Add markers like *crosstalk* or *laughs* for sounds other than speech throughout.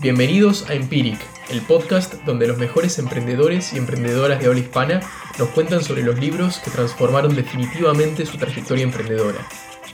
Bienvenidos a Empiric, el podcast donde los mejores emprendedores y emprendedoras de habla hispana nos cuentan sobre los libros que transformaron definitivamente su trayectoria emprendedora.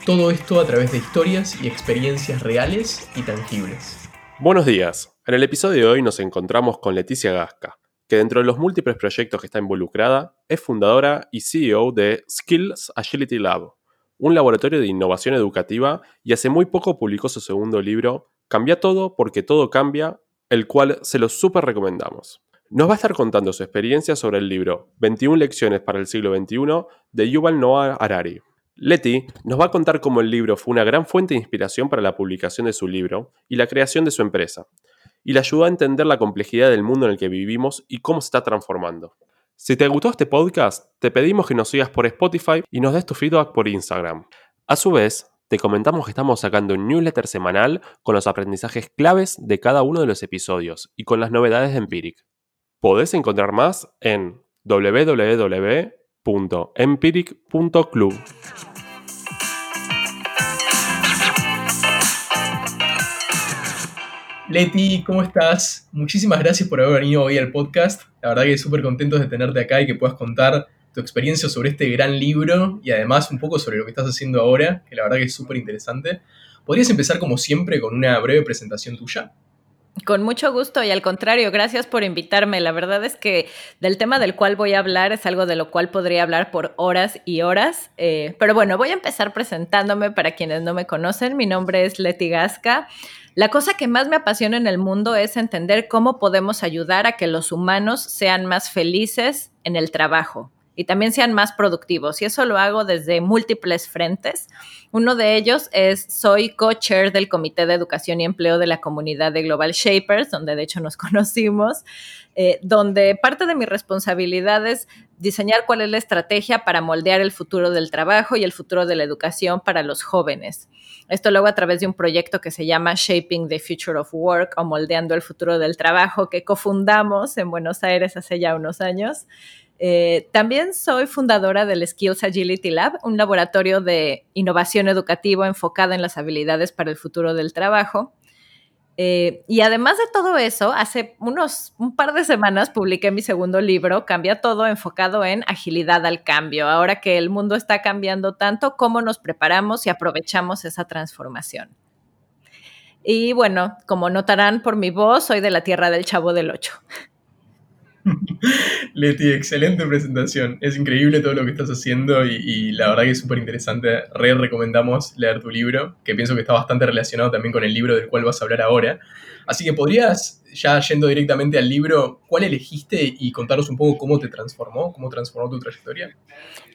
Todo esto a través de historias y experiencias reales y tangibles. Buenos días. En el episodio de hoy nos encontramos con Leticia Gasca, que dentro de los múltiples proyectos que está involucrada, es fundadora y CEO de Skills Agility Lab, un laboratorio de innovación educativa y hace muy poco publicó su segundo libro, Cambia todo porque todo cambia, el cual se lo súper recomendamos. Nos va a estar contando su experiencia sobre el libro 21 lecciones para el siglo XXI de Yuval Noah Harari. Leti nos va a contar cómo el libro fue una gran fuente de inspiración para la publicación de su libro y la creación de su empresa, y le ayudó a entender la complejidad del mundo en el que vivimos y cómo se está transformando. Si te gustó este podcast, te pedimos que nos sigas por Spotify y nos des tu feedback por Instagram. A su vez, te comentamos que estamos sacando un newsletter semanal con los aprendizajes claves de cada uno de los episodios y con las novedades de Empiric. Podés encontrar más en www.empiric.club. Leti, ¿cómo estás? Muchísimas gracias por haber venido hoy al podcast. La verdad que súper contentos de tenerte acá y que puedas contar tu experiencia sobre este gran libro y además un poco sobre lo que estás haciendo ahora, que la verdad que es súper interesante. ¿Podrías empezar como siempre con una breve presentación tuya? Con mucho gusto y al contrario, gracias por invitarme. La verdad es que del tema del cual voy a hablar es algo de lo cual podría hablar por horas y horas. Eh, pero bueno, voy a empezar presentándome para quienes no me conocen. Mi nombre es Leti Gasca. La cosa que más me apasiona en el mundo es entender cómo podemos ayudar a que los humanos sean más felices en el trabajo y también sean más productivos. Y eso lo hago desde múltiples frentes. Uno de ellos es, soy co-chair del Comité de Educación y Empleo de la comunidad de Global Shapers, donde de hecho nos *laughs* conocimos, eh, donde parte de mi responsabilidad es diseñar cuál es la estrategia para moldear el futuro del trabajo y el futuro de la educación para los jóvenes. Esto lo hago a través de un proyecto que se llama Shaping the Future of Work o Moldeando el Futuro del Trabajo, que cofundamos en Buenos Aires hace ya unos años. Eh, también soy fundadora del Skills Agility Lab, un laboratorio de innovación educativa enfocado en las habilidades para el futuro del trabajo. Eh, y además de todo eso, hace unos un par de semanas publiqué mi segundo libro, Cambia todo, enfocado en agilidad al cambio. Ahora que el mundo está cambiando tanto, ¿cómo nos preparamos y aprovechamos esa transformación? Y bueno, como notarán por mi voz, soy de la tierra del Chavo del Ocho. *laughs* Leti, excelente presentación. Es increíble todo lo que estás haciendo y, la verdad que es súper interesante. Re recomendamos leer tu libro, que pienso que está bastante relacionado también con el libro del cual vas a hablar ahora. Así que podrías, ya yendo directamente al libro, ¿cuál elegiste y contarnos un poco cómo te transformó, cómo transformó tu trayectoria?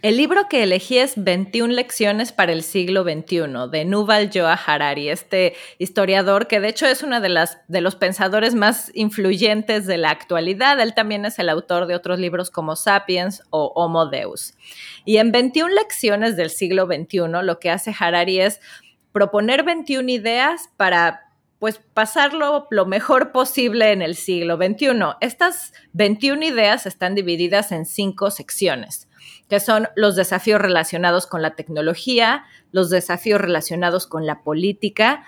El libro que elegí es 21 lecciones para el siglo XXI, de Nuval Joa Harari, este historiador que de hecho es uno de, las, de los pensadores más influyentes de la actualidad. Él también es el autor de otros libros como Sapiens o Homo Deus. Y en 21 lecciones del siglo XXI, lo que hace Harari es proponer 21 ideas para pues pasarlo lo mejor posible en el siglo XXI. Estas 21 ideas están divididas en cinco secciones, que son los desafíos relacionados con la tecnología, los desafíos relacionados con la política.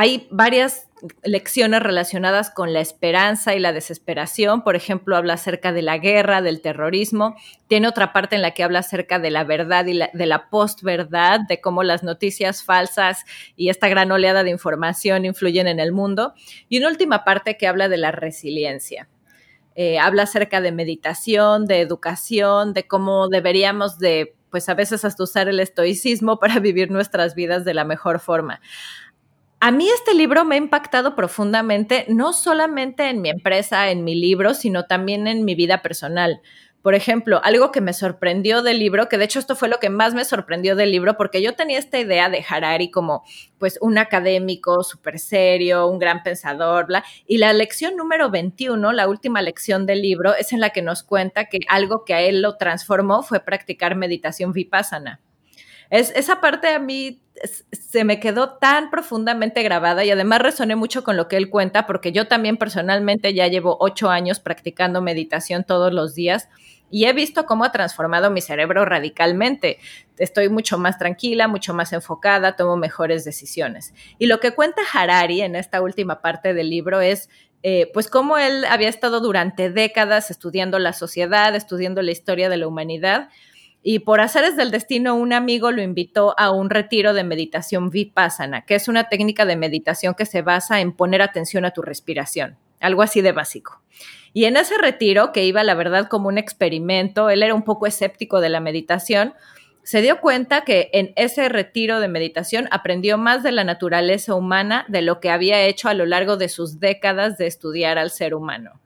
Hay varias lecciones relacionadas con la esperanza y la desesperación. Por ejemplo, habla acerca de la guerra, del terrorismo. Tiene otra parte en la que habla acerca de la verdad y de la postverdad, de cómo las noticias falsas y esta gran oleada de información influyen en el mundo. Y una última parte que habla de la resiliencia. Eh, habla acerca de meditación, de educación, de cómo deberíamos de, pues a veces hasta usar el estoicismo *laughs* para vivir nuestras vidas de la mejor forma. A mí este libro me ha impactado profundamente, no solamente en mi empresa, en mi libro, sino también en mi vida personal. Por ejemplo, algo que me sorprendió del libro, que de hecho esto fue lo que más me sorprendió del libro, porque yo tenía esta idea de Harari como pues un académico súper serio, un gran pensador, bla, y la lección número 21, la última lección del libro, es en la que nos cuenta que algo que a él lo transformó fue practicar meditación vipassana. Es, esa parte a mí se me quedó tan profundamente grabada y además resoné mucho con lo que él cuenta porque yo también personalmente ya llevo ocho años practicando meditación todos los días y he visto cómo ha transformado mi cerebro radicalmente. Estoy mucho más tranquila, mucho más enfocada, tomo mejores decisiones. Y lo que cuenta Harari en esta última parte del libro es eh, pues cómo él había estado durante décadas estudiando la sociedad, estudiando la historia de la humanidad, y por azares del destino un amigo lo invitó a un retiro de meditación vipassana, que es una técnica de meditación que se basa en poner atención a tu respiración, algo así de básico. Y en ese retiro, que iba la verdad como un experimento, él era un poco escéptico de la meditación, se dio cuenta que en ese retiro de meditación aprendió más de la naturaleza humana de lo que había hecho a lo largo de sus décadas de estudiar al ser humano.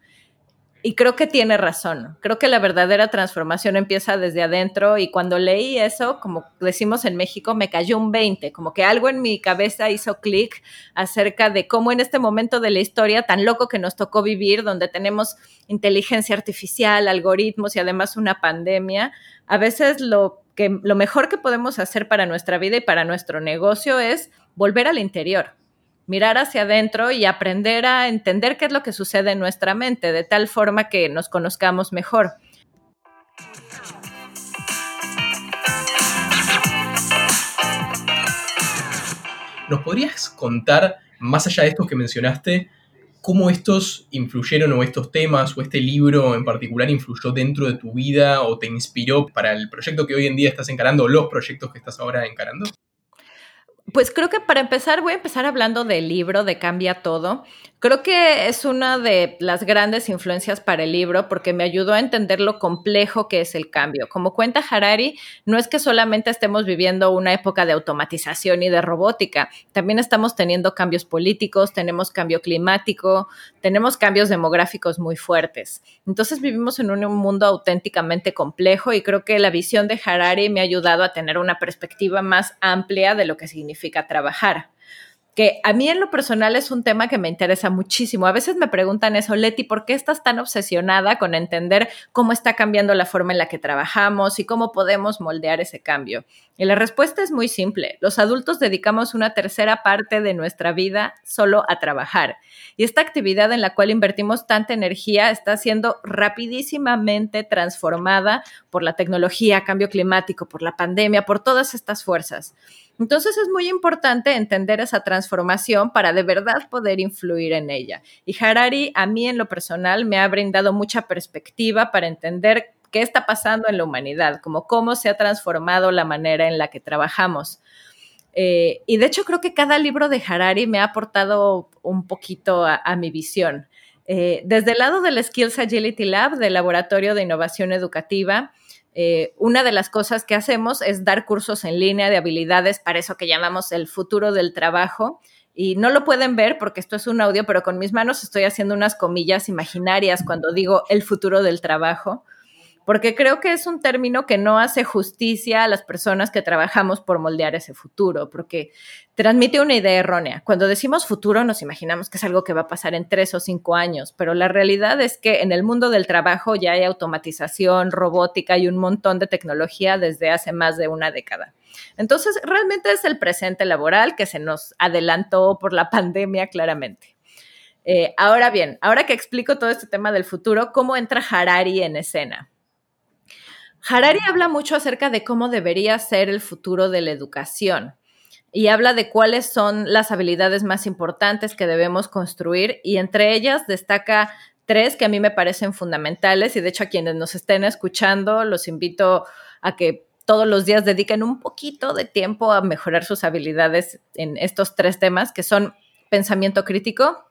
Y creo que tiene razón. Creo que la verdadera transformación empieza desde adentro y cuando leí eso, como decimos en México, me cayó un 20, como que algo en mi cabeza hizo clic acerca de cómo en este momento de la historia tan loco que nos tocó vivir, donde tenemos inteligencia artificial, algoritmos y además una pandemia, a veces lo que lo mejor que podemos hacer para nuestra vida y para nuestro negocio es volver al interior mirar hacia adentro y aprender a entender qué es lo que sucede en nuestra mente, de tal forma que nos conozcamos mejor. ¿Nos podrías contar, más allá de estos que mencionaste, cómo estos influyeron o estos temas o este libro en particular influyó dentro de tu vida o te inspiró para el proyecto que hoy en día estás encarando o los proyectos que estás ahora encarando? Pues creo que para empezar voy a empezar hablando del libro de Cambia Todo. Creo que es una de las grandes influencias para el libro porque me ayudó a entender lo complejo que es el cambio. Como cuenta Harari, no es que solamente estemos viviendo una época de automatización y de robótica, también estamos teniendo cambios políticos, tenemos cambio climático, tenemos cambios demográficos muy fuertes. Entonces vivimos en un mundo auténticamente complejo y creo que la visión de Harari me ha ayudado a tener una perspectiva más amplia de lo que significa trabajar que a mí en lo personal es un tema que me interesa muchísimo. A veces me preguntan eso, Leti, ¿por qué estás tan obsesionada con entender cómo está cambiando la forma en la que trabajamos y cómo podemos moldear ese cambio? Y la respuesta es muy simple. Los adultos dedicamos una tercera parte de nuestra vida solo a trabajar. Y esta actividad en la cual invertimos tanta energía está siendo rapidísimamente transformada por la tecnología, cambio climático, por la pandemia, por todas estas fuerzas. Entonces es muy importante entender esa transformación para de verdad poder influir en ella. Y Harari a mí en lo personal me ha brindado mucha perspectiva para entender qué está pasando en la humanidad, como cómo se ha transformado la manera en la que trabajamos. Eh, y de hecho creo que cada libro de Harari me ha aportado un poquito a, mi visión. Eh, desde el lado del Skills Agility Lab, del Laboratorio de Innovación Educativa, eh, una de las cosas que hacemos es dar cursos en línea de habilidades para eso que llamamos el futuro del trabajo. Y no lo pueden ver porque esto es un audio, pero con mis manos estoy haciendo unas comillas imaginarias cuando digo el futuro del trabajo porque creo que es un término que no hace justicia a las personas que trabajamos por moldear ese futuro, porque transmite una idea errónea. Cuando decimos futuro nos imaginamos que es algo que va a pasar en tres o cinco años, pero la realidad es que en el mundo del trabajo ya hay automatización, robótica y un montón de tecnología desde hace más de una década. Entonces, realmente es el presente laboral que se nos adelantó por la pandemia claramente. Eh, ahora bien, ahora que explico todo este tema del futuro, ¿cómo entra Harari en escena? Harari habla mucho acerca de cómo debería ser el futuro de la educación y habla de cuáles son las habilidades más importantes que debemos construir y entre ellas destaca tres que a mí me parecen fundamentales y de hecho a quienes nos estén escuchando los invito a que todos los días dediquen un poquito de tiempo a mejorar sus habilidades en estos tres temas que son pensamiento crítico,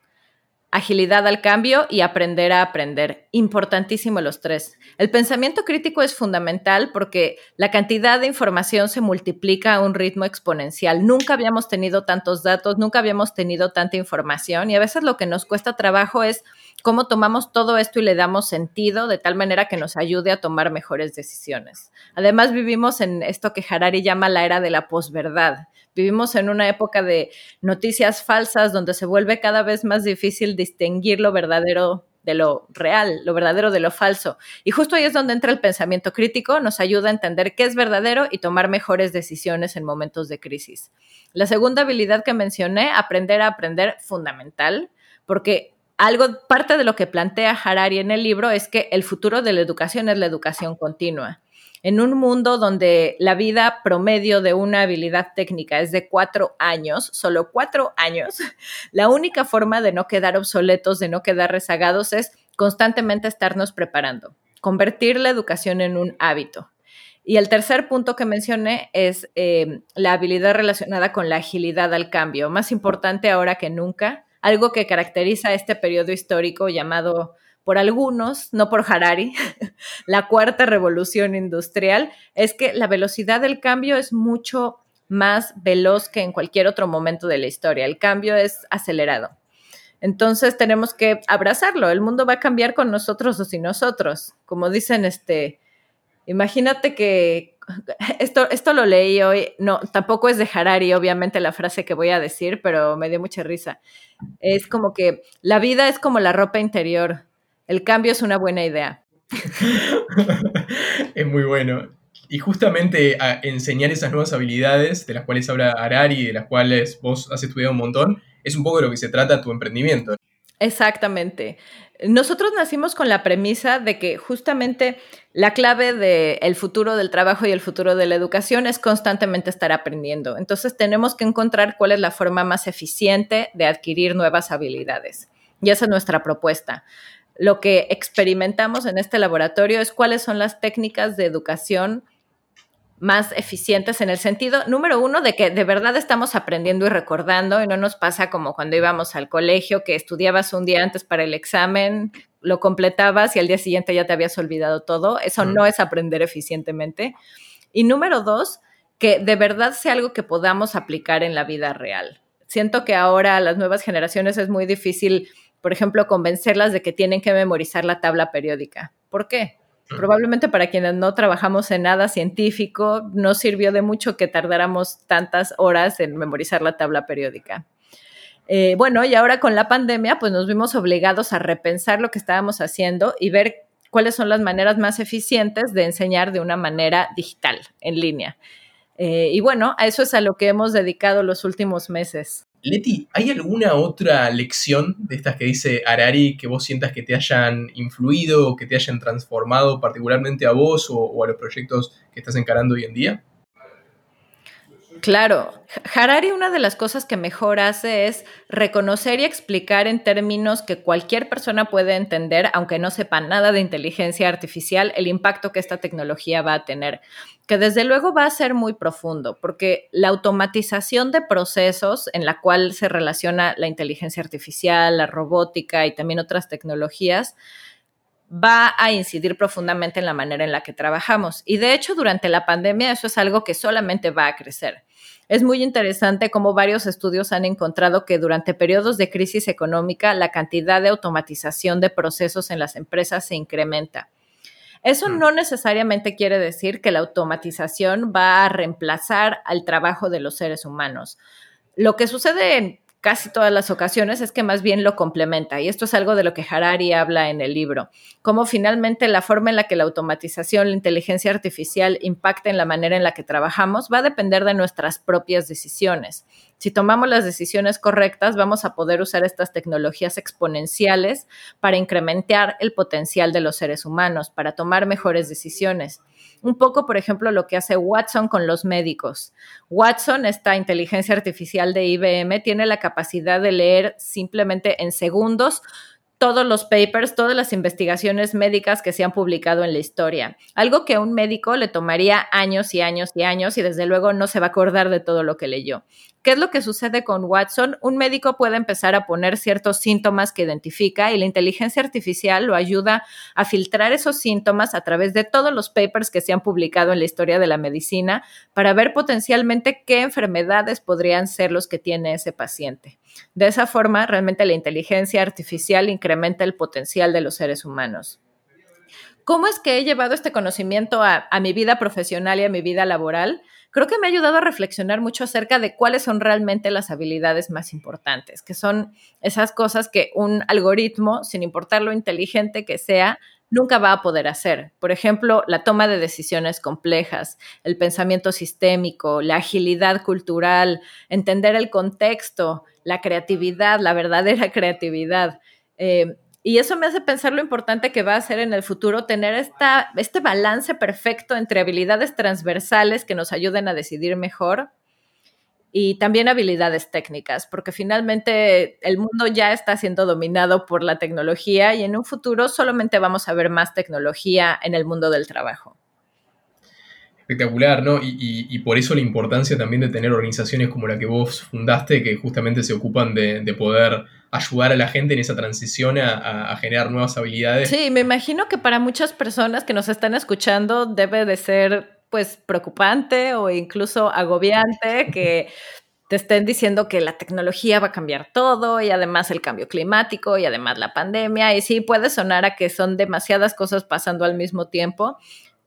agilidad al cambio y aprender a aprender. Importantísimo los tres. El pensamiento crítico es fundamental porque la cantidad de información se multiplica a un ritmo exponencial. Nunca habíamos tenido tantos datos, nunca habíamos tenido tanta información y a veces lo que nos cuesta trabajo es cómo tomamos todo esto y le damos sentido de tal manera que nos ayude a tomar mejores decisiones. Además, vivimos en esto que Harari llama la era de la posverdad Vivimos en una época de noticias falsas donde se vuelve cada vez más difícil distinguir lo verdadero de lo real, lo verdadero de lo falso. Y justo ahí es donde entra el pensamiento crítico, nos ayuda a entender qué es verdadero y tomar mejores decisiones en momentos de crisis. La segunda habilidad que mencioné, aprender a aprender, fundamental, porque algo, parte de lo que plantea Harari en el libro es que el futuro de la educación es la educación continua. En un mundo donde la vida promedio de una habilidad técnica es de cuatro años, solo cuatro años, *laughs* la única forma de no quedar obsoletos, de no quedar rezagados, es constantemente estarnos preparando, convertir la educación en un hábito. Y el tercer punto que mencioné es eh, la habilidad relacionada con la agilidad al cambio, más importante ahora que nunca, algo que caracteriza este periodo histórico llamado por algunos, no por Harari, *laughs* la cuarta revolución industrial, es que la velocidad del cambio es mucho más veloz que en cualquier otro momento de la historia. El cambio es acelerado. Entonces tenemos que abrazarlo. El mundo va a cambiar con nosotros o sin nosotros. Como dicen, este, imagínate que *laughs* esto, esto lo leí hoy, no, tampoco es de Harari, obviamente, la frase que voy a decir, pero me dio mucha risa. Es como que la vida es como la ropa interior. El cambio es una buena idea. *laughs* es muy bueno. Y justamente a enseñar esas nuevas habilidades de las cuales habla Harari, de las cuales vos has estudiado un montón, es un poco de lo que se trata tu emprendimiento. Exactamente. Nosotros nacimos con la premisa de que justamente la clave del futuro del trabajo y el futuro de la educación es constantemente estar aprendiendo. Entonces tenemos que encontrar cuál es la forma más eficiente de adquirir nuevas habilidades. Y esa es nuestra propuesta. Lo que experimentamos en este laboratorio es cuáles son las técnicas de educación más eficientes en el sentido, número uno, de que de verdad estamos aprendiendo y recordando y no nos pasa como cuando íbamos al colegio, que estudiabas un día antes para el examen, lo completabas y al día siguiente ya te habías olvidado todo. Eso no es aprender eficientemente. Y número dos, que de verdad sea algo que podamos aplicar en la vida real. Siento que ahora a las nuevas generaciones es muy difícil, por ejemplo, convencerlas de que tienen que memorizar la tabla periódica. ¿Por qué? Probablemente para quienes no trabajamos en nada científico, no sirvió de mucho que tardáramos tantas horas en memorizar la tabla periódica. Eh, bueno, y ahora con la pandemia, pues nos vimos obligados a repensar lo que estábamos haciendo y ver cuáles son las maneras más eficientes de enseñar de una manera digital, en línea. Eh, y bueno, a eso es a lo que hemos dedicado los últimos meses. Leti, ¿hay alguna otra lección de estas que dice Harari que vos sientas que te hayan influido o que te hayan transformado particularmente a vos o, a los proyectos que estás encarando hoy en día? Claro, Harari una de las cosas que mejor hace es reconocer y explicar en términos que cualquier persona puede entender, aunque no sepa nada de inteligencia artificial, el impacto que esta tecnología va a tener que desde luego va a ser muy profundo, porque la automatización de procesos en la cual se relaciona la inteligencia artificial, la robótica y también otras tecnologías, va a incidir profundamente en la manera en la que trabajamos. Y de hecho, durante la pandemia eso es algo que solamente va a crecer. Es muy interesante cómo varios estudios han encontrado que durante periodos de crisis económica la cantidad de automatización de procesos en las empresas se incrementa. Eso no necesariamente quiere decir que la automatización va a reemplazar al trabajo de los seres humanos. Lo que sucede en casi todas las ocasiones es que más bien lo complementa. Y esto es algo de lo que Harari habla en el libro. Cómo finalmente la forma en la que la automatización, la inteligencia artificial impacta en la manera en la que trabajamos va a depender de nuestras propias decisiones. Si tomamos las decisiones correctas, vamos a poder usar estas tecnologías exponenciales para incrementar el potencial de los seres humanos, para tomar mejores decisiones un poco, por ejemplo, lo que hace Watson con los médicos. Watson, esta inteligencia artificial de IBM, tiene la capacidad de leer simplemente en segundos todos los papers, todas las investigaciones médicas que se han publicado en la historia. Algo que a un médico le tomaría años y años y años y desde luego no se va a acordar de todo lo que leyó. ¿Qué es lo que sucede con Watson? Un médico puede empezar a poner ciertos síntomas que identifica y la inteligencia artificial lo ayuda a filtrar esos síntomas a través de todos los papers que se han publicado en la historia de la medicina para ver potencialmente qué enfermedades podrían ser los que tiene ese paciente. De esa forma, realmente la inteligencia artificial incrementa el potencial de los seres humanos. ¿Cómo es que he llevado este conocimiento a, mi vida profesional y a mi vida laboral? creo que me ha ayudado a reflexionar mucho acerca de cuáles son realmente las habilidades más importantes, que son esas cosas que un algoritmo, sin importar lo inteligente que sea, nunca va a poder hacer. Por ejemplo, la toma de decisiones complejas, el pensamiento sistémico, la agilidad cultural, entender el contexto, la creatividad, la verdadera *laughs* creatividad. Eh, y eso me hace pensar lo importante que va a ser en el futuro tener esta, este balance perfecto entre habilidades transversales que nos ayuden a decidir mejor y también habilidades técnicas, porque finalmente el mundo ya está siendo dominado por la tecnología y en un futuro solamente vamos a ver más tecnología en el mundo del trabajo. Espectacular, ¿no? Y, por eso la importancia también de tener organizaciones como la que vos fundaste, que justamente se ocupan de, poder ayudar a la gente en esa transición a, a, generar nuevas habilidades. Sí, me imagino que para muchas personas que nos están escuchando debe de ser pues preocupante o incluso agobiante que te estén diciendo que la tecnología va a cambiar todo y además el cambio climático y además la pandemia. Y sí, puede sonar a que son demasiadas cosas pasando al mismo tiempo,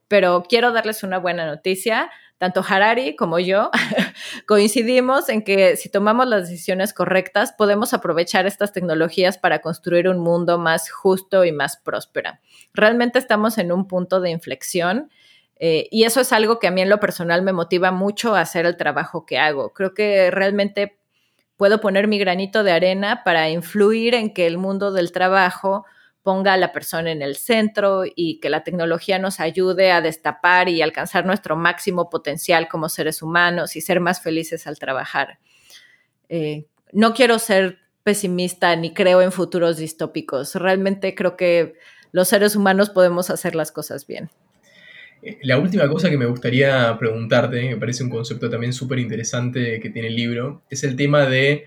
pero quiero darles una buena noticia. Tanto Harari como yo *laughs* coincidimos en que si tomamos las decisiones correctas, podemos aprovechar estas tecnologías para construir un mundo más justo y más próspero. Realmente estamos en un punto de inflexión eh, y eso es algo que a mí en lo personal me motiva mucho a hacer el trabajo que hago. Creo que realmente puedo poner mi granito de arena para influir en que el mundo del trabajo ponga a la persona en el centro y que la tecnología nos ayude a destapar y alcanzar nuestro máximo potencial como seres humanos y ser más felices al trabajar. Eh, no quiero ser pesimista ni creo en futuros distópicos. Realmente creo que los seres humanos podemos hacer las cosas bien. La última cosa que me gustaría preguntarte, me parece un concepto también súper interesante que tiene el libro, es el tema de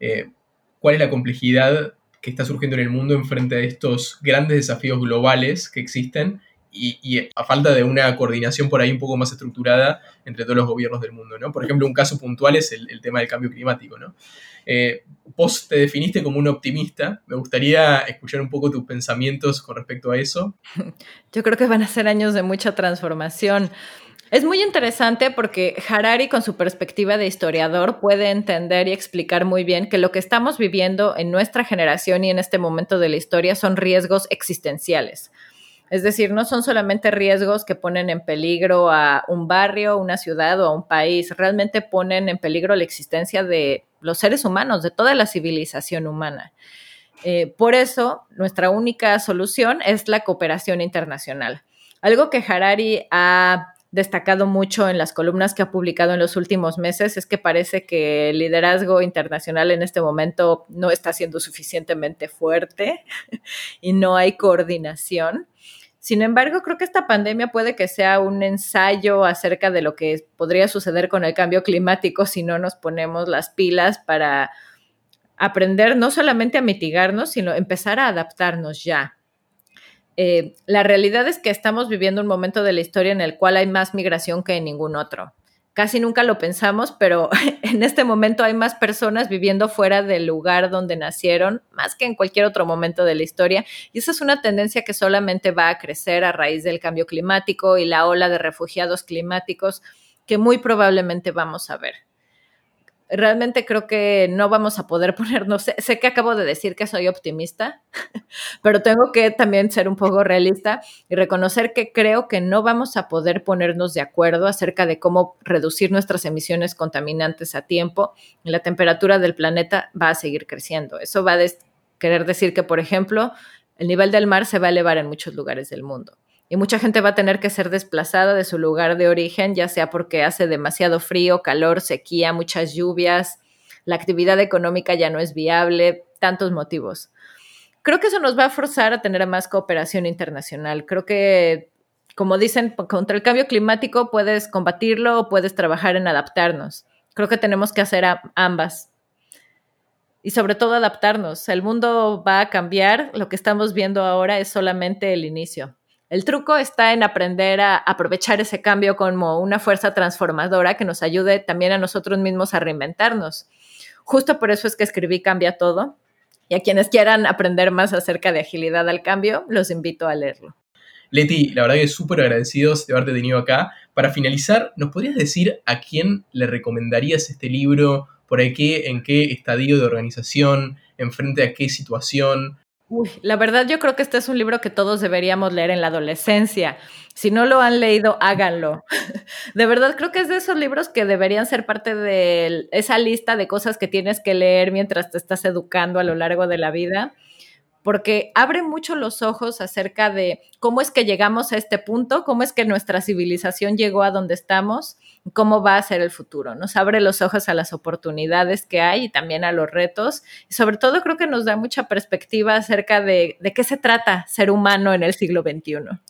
eh, cuál es la complejidad que está surgiendo en el mundo en frente a estos grandes desafíos globales que existen y, a falta de una coordinación por ahí un poco más estructurada entre todos los gobiernos del mundo, ¿no? Por ejemplo, un caso puntual es el, tema del cambio climático, ¿no? Eh, vos te definiste como un optimista, me gustaría escuchar un poco tus pensamientos con respecto a eso. *laughs* Yo creo que van a ser años de mucha transformación. Es muy interesante porque Harari, con su perspectiva de historiador, puede entender y explicar muy bien que lo que estamos viviendo en nuestra generación y en este momento de la historia son riesgos existenciales. Es decir, no son solamente riesgos que ponen en peligro a un barrio, una ciudad o a un país, realmente ponen en peligro la existencia de los seres humanos, de toda la civilización humana. Eh, por eso, nuestra única solución es la cooperación internacional. Algo que Harari ha destacado mucho en las columnas que ha publicado en los últimos meses es que parece que el liderazgo internacional en este momento no está siendo suficientemente fuerte *laughs* y no hay coordinación. Sin embargo, creo que esta pandemia puede que sea un ensayo acerca de lo que podría suceder con el cambio climático si no nos ponemos las pilas para aprender no solamente a mitigarnos, sino empezar a adaptarnos ya. Eh, la realidad es que estamos viviendo un momento de la historia en el cual hay más migración que en ningún otro. Casi nunca lo pensamos, pero *laughs* en este momento hay más personas viviendo fuera del lugar donde nacieron, más que en cualquier otro momento de la historia. Y esa es una tendencia que solamente va a crecer a raíz del cambio climático y la ola de refugiados climáticos que muy probablemente vamos a ver realmente creo que no vamos a poder *laughs* ponernos, sé, sé, que acabo de decir que soy optimista, *laughs* pero tengo que también ser un poco realista y reconocer que creo que no vamos a poder ponernos de acuerdo acerca de cómo reducir nuestras emisiones contaminantes a tiempo la temperatura del planeta va a seguir creciendo. Eso va a querer decir que, por ejemplo, el nivel del mar se va a elevar en muchos lugares del mundo y mucha gente va a tener que ser desplazada de su lugar de origen, ya sea porque hace demasiado frío, calor, sequía, muchas lluvias, la actividad económica ya no es viable, tantos motivos. Creo que eso nos va a forzar a tener más cooperación internacional. Creo que, como dicen, contra el cambio climático puedes combatirlo o puedes trabajar en adaptarnos. Creo que tenemos que hacer ambas. Y sobre todo adaptarnos. El mundo va a cambiar. Lo que estamos viendo ahora es solamente el inicio. El truco está en aprender a aprovechar ese cambio como una fuerza transformadora que nos ayude también a nosotros mismos a reinventarnos. Justo por eso es que escribí Cambia Todo. Y a quienes quieran aprender más acerca de agilidad al cambio, los invito a leerlo. Leti, la verdad que súper agradecidos de haberte tenido acá. Para finalizar, ¿nos podrías decir a quién le recomendarías este libro? ¿Por qué? ¿En qué estadio de organización? ¿En frente a qué situación? Uy, la verdad yo creo que este es un libro que todos deberíamos leer en la adolescencia. Si no lo han leído, háganlo. *laughs* De verdad creo que es de esos libros que deberían ser parte de esa lista de cosas que tienes que leer mientras te estás educando a lo largo de la vida, porque abre mucho los ojos acerca de cómo es que llegamos a este punto, cómo es que nuestra civilización llegó a donde estamos, cómo va a ser el futuro. Nos abre los ojos a las oportunidades que hay y también a los retos. Y sobre todo creo que nos da mucha perspectiva acerca de, qué se trata ser humano en el siglo XXI.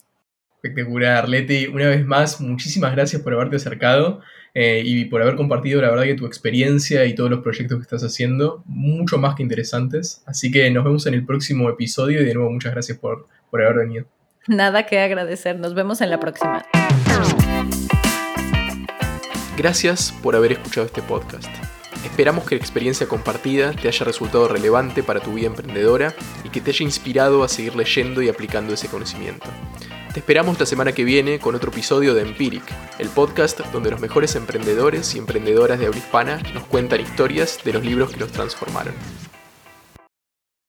Espectacular, Leti. Una vez más, muchísimas gracias por haberte acercado eh, y por haber compartido, la verdad, que tu experiencia y todos los proyectos que estás haciendo, mucho más que interesantes. Así que nos vemos en el próximo episodio y de nuevo, muchas gracias por, por haber venido. Nada que agradecer. Nos vemos en la próxima. Gracias por haber escuchado este podcast. Esperamos que la experiencia compartida te haya resultado relevante para tu vida emprendedora y que te haya inspirado a seguir leyendo y aplicando ese conocimiento. Te esperamos la semana que viene con otro episodio de Empiric, el podcast donde los mejores emprendedores y emprendedoras de habla hispana nos cuentan historias de los libros que los transformaron.